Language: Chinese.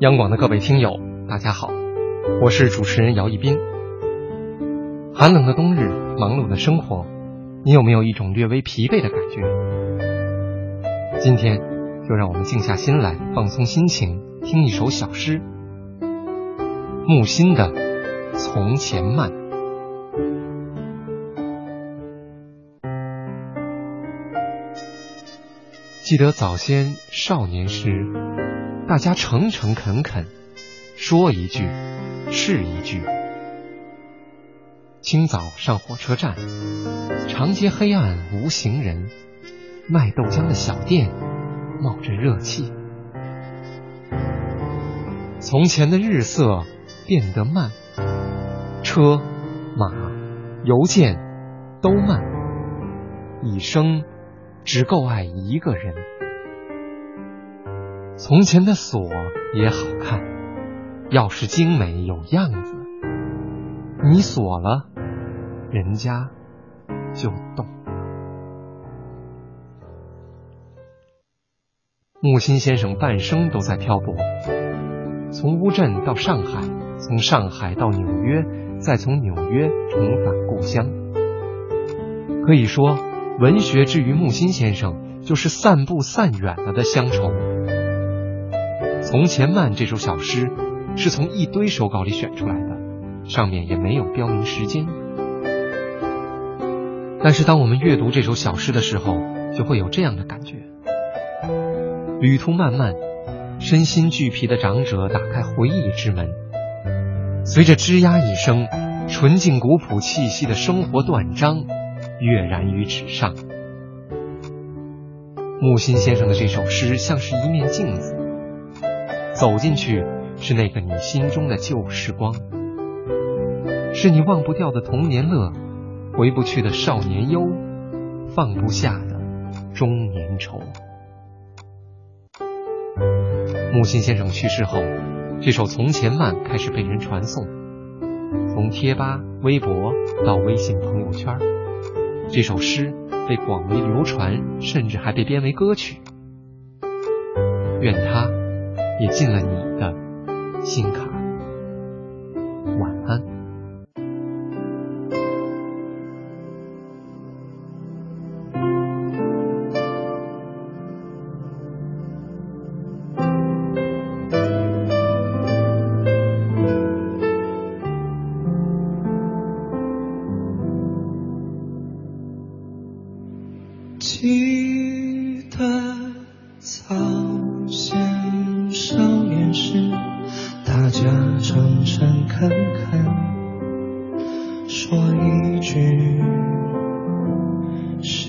央广的各位听友，大家好，我是主持人姚一斌。寒冷的冬日，忙碌的生活，你有没有一种略微疲惫的感觉？今天就让我们静下心来，放松心情，听一首小诗——木心的《从前慢》。记得早先少年时，大家诚诚恳恳，说一句是一句。清早上火车站，长街黑暗无行人，卖豆浆的小店冒着热气。从前的日色变得慢，车马邮件都慢，一生。只够爱一个人。从前的锁也好看，钥匙精美有样子。你锁了，人家就动。木心先生半生都在漂泊，从乌镇到上海，从上海到纽约，再从纽约重返故乡。可以说。文学之于木心先生，就是散步散远了的乡愁。《从前慢》这首小诗是从一堆手稿里选出来的，上面也没有标明时间。但是当我们阅读这首小诗的时候，就会有这样的感觉：旅途漫漫，身心俱疲的长者打开回忆之门，随着吱呀一声，纯净古朴气息的生活断章。跃然于纸上。木心先生的这首诗像是一面镜子，走进去是那个你心中的旧时光，是你忘不掉的童年乐，回不去的少年忧，放不下的中年愁。木心先生去世后，这首《从前慢》开始被人传颂，从贴吧、微博到微信朋友圈。这首诗被广为流传，甚至还被编为歌曲。愿他也进了你的心坎。